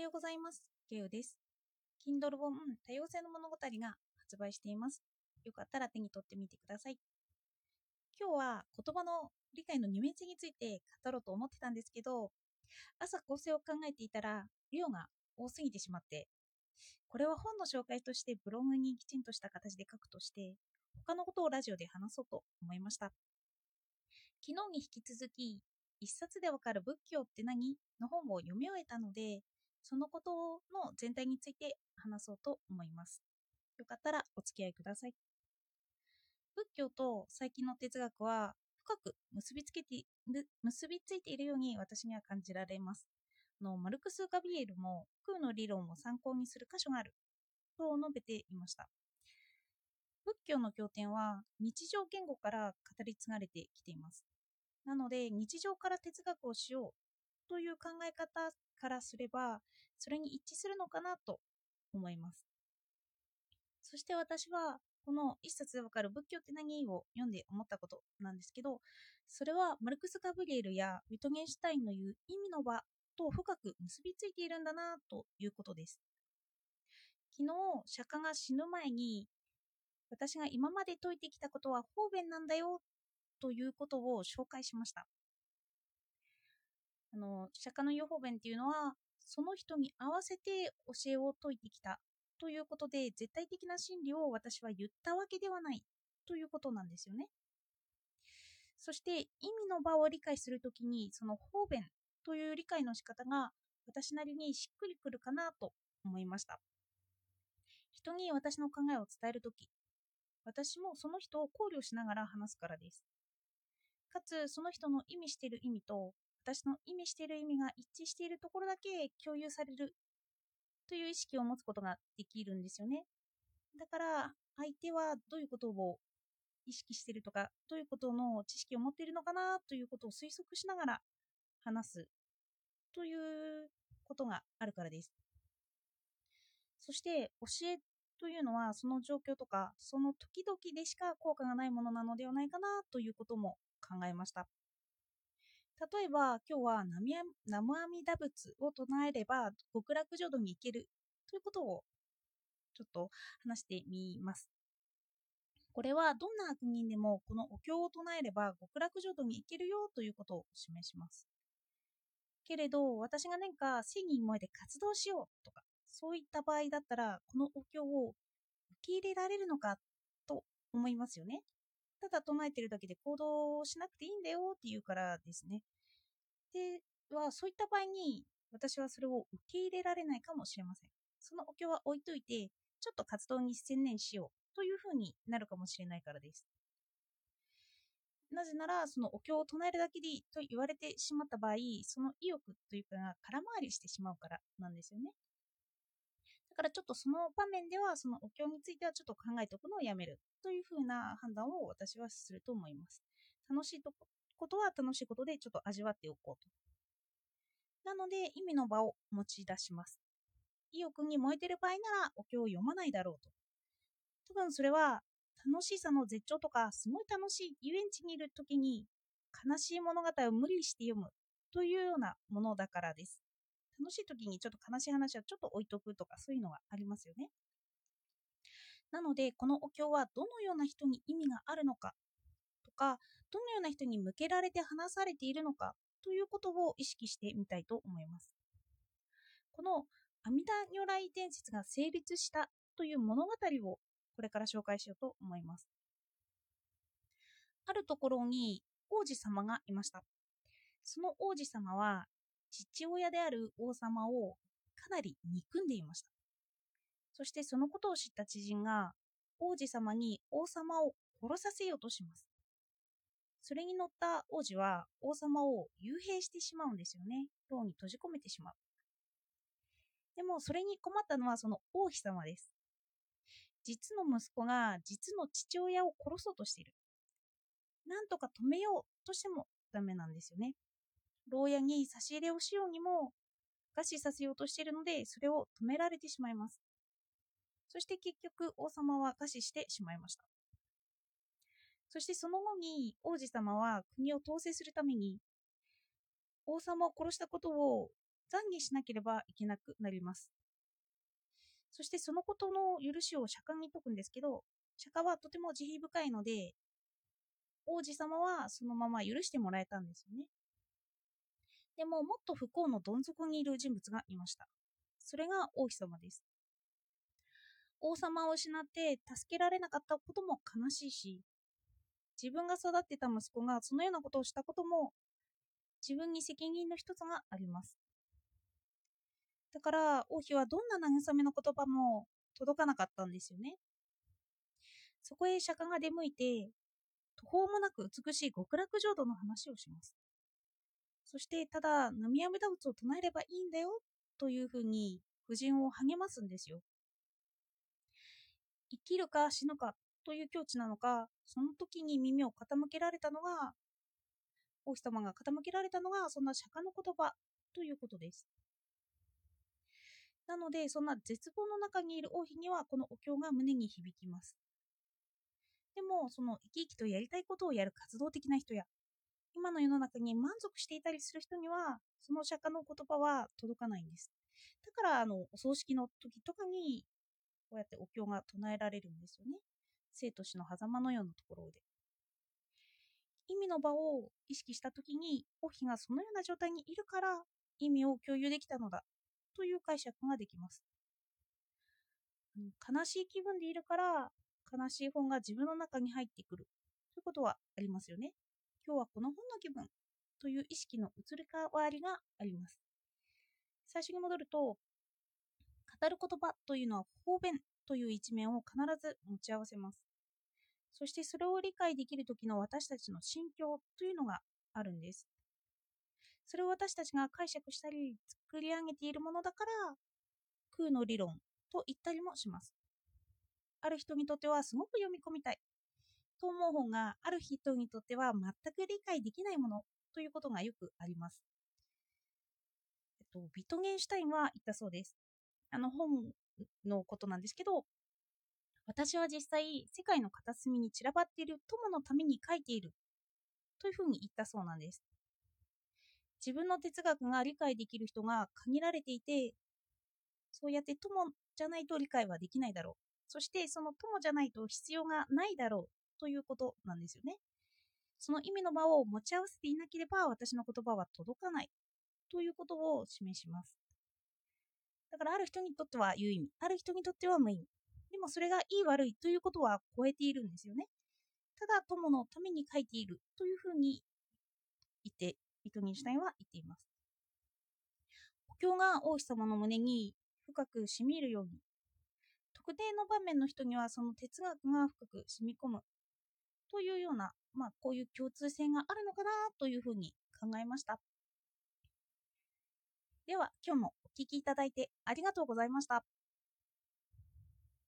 ようございます。ゲウです。Kindle 本多様性の物語が発売しています。よかったら手に取ってみてください。今日は言葉の理解の二面性について語ろうと思ってたんですけど、朝構成を考えていたら量が多すぎてしまって、これは本の紹介としてブログにきちんとした形で書くとして、他のことをラジオで話そうと思いました。昨日に引き続き、一冊でわかる仏教って何？の本を読み終えたので、そのことの全体について話そうと思います。よかったらお付き合いください。仏教と最近の哲学は深く結びつけて結びついているように私には感じられます。のマルクス・ガビエルも空の理論を参考にする箇所があると述べていました。仏教の経典は日常言語から語り継がれてきています。なので日常から哲学をしようという考え方からすればそれに一致するのかなと思います。そして私はこの一冊でわかる仏教って何を読んで思ったことなんですけどそれはマルクス・ガブリエルやウィトゲンシュタインの言う意味の場と深く結びついているんだなということです。昨日釈迦が死ぬ前に私が今まで解いてきたことは方便なんだよということを紹介しました。あの釈迦の言う方便っていうのはその人に合わせて教えを説いてきたということで絶対的な真理を私は言ったわけではないということなんですよね。そして意味の場を理解するときにその方便という理解の仕方が私なりにしっくりくるかなと思いました。人に私の考えを伝えるとき、私もその人を考慮しながら話すからです。かつその人の意味している意味と私の意味している意味が一致しているところだけ共有されるという意識を持つことができるんですよね。だから相手はどういうことを意識しているとかどういうことの知識を持っているのかなということを推測しながら話すということがあるからです。そして教えというのはその状況とかその時々でしか効果がないものなのではないかなということも考えました。例えば今日は南無阿弥陀仏を唱えれば極楽浄土に行けるということをちょっと話してみます。これはどんな悪人でもこのお経を唱えれば極楽浄土に行けるよということを示します。けれど私が何か正義に燃えて活動しようとかそういった場合だったらこのお経を受け入れられるのかと思いますよね。ただ唱えてるだけで行動しなくていいんだよっていうからですね。ではそういった場合に私はそれを受け入れられないかもしれません。そのお経は置いといてちょっと活動に専念しようというふうになるかもしれないからです。なぜならそのお経を唱えるだけでいいと言われてしまった場合その意欲というかが空回りしてしまうからなんですよね。からちょっとその場面ではそのお経についてはちょっと考えておくのをやめるというふうな判断を私はすると思います。楽しいとことは楽しいことでちょっと味わっておこうと。なので意味の場を持ち出します。意欲に燃えてる場合ならお経を読まないだろうと。多分それは楽しさの絶頂とかすごい楽しい遊園地にいる時に悲しい物語を無理して読むというようなものだからです。楽しい時にちょっと悲しい話はちょっと置いとくとかそういうのがありますよね。なのでこのお経はどのような人に意味があるのかとかどのような人に向けられて話されているのかということを意識してみたいと思います。この阿弥陀如来伝説が成立したという物語をこれから紹介しようと思います。あるところに王子様がいました。その王子様は父親である王様をかなり憎んでいました。そしてそのことを知った知人が王子様に王様を殺させようとします。それに乗った王子は王様を幽閉してしまうんですよね。牢に閉じ込めてしまう。でもそれに困ったのはその王妃様です。実の息子が実の父親を殺そうとしている。なんとか止めようとしてもダメなんですよね。牢屋に差し入れをしようにも餓死させようとしているのでそれを止められてしまいます。そして結局王様は餓死してしまいました。そしてその後に王子様は国を統制するために王様を殺したことを懺悔しなければいけなくなります。そしてそのことの許しを釈迦に説くんですけど、釈迦はとても慈悲深いので、王子様はそのまま許してもらえたんですよね。でも、もっと不幸のどん底にいる人物がいました。それが王妃様です。王様を失って助けられなかったことも悲しいし、自分が育ってた息子がそのようなことをしたことも自分に責任の一つがあります。だから王妃はどんな慰めの言葉も届かなかったんですよね。そこへ釈迦が出向いて途方もなく美しい極楽浄土の話をします。そしてただ南無阿弥陀仏を唱えればいいんだよというふうに夫人を励ますんですよ。生きるか死ぬかという境地なのか、その時に耳を傾けられたのが、王妃様が傾けられたのが、そんな釈迦の言葉ということです。なので、そんな絶望の中にいる王妃には、このお経が胸に響きます。でも、その生き生きとやりたいことをやる活動的な人や、今の世の中に満足していたりする人には、その釈迦の言葉は届かないんです。だから、あの、お葬式の時とかに、こうやってお経が唱えられるんですよね。生と死の狭間のようなところで。意味の場を意識した時に、王妃がそのような状態にいるから、意味を共有できたのだという解釈ができます。悲しい気分でいるから、悲しい本が自分の中に入ってくるということはありますよね。今日はこの本の気分という意識の移り変わりがあります。最初に戻ると、語る言葉というのは方便という一面を必ず持ち合わせます。そしてそれを理解できる時の私たちの心境というのがあるんです。それを私たちが解釈したり作り上げているものだから空の理論と言ったりもします。ある人にとってはすごく読み込みたいと思う本がある人にとっては全く理解できないものということがよくあります。えっと、ビトゲンシュタインは言ったそうです。あの本のことなんですけど、私は実際、世界の片隅に散らばっている友のために書いているというふうに言ったそうなんです。自分の哲学が理解できる人が限られていて、そうやって友じゃないと理解はできないだろう。そしてその友じゃないと必要がないだろうということなんですよね。その意味の場を持ち合わせていなければ私の言葉は届かないということを示します。だからある人にとっては有意味、ある人にとっては無意味。でもそれがいい悪いということは超えているんですよね。ただ友のために書いているというふうに言って、ビトニンシュタインは言っています。お経が王妃様の胸に深く染み入るように、特定の場面の人にはその哲学が深く染み込むというような、まあ、こういう共通性があるのかなというふうに考えました。では、今日もお聴きいただいてありがとうございました。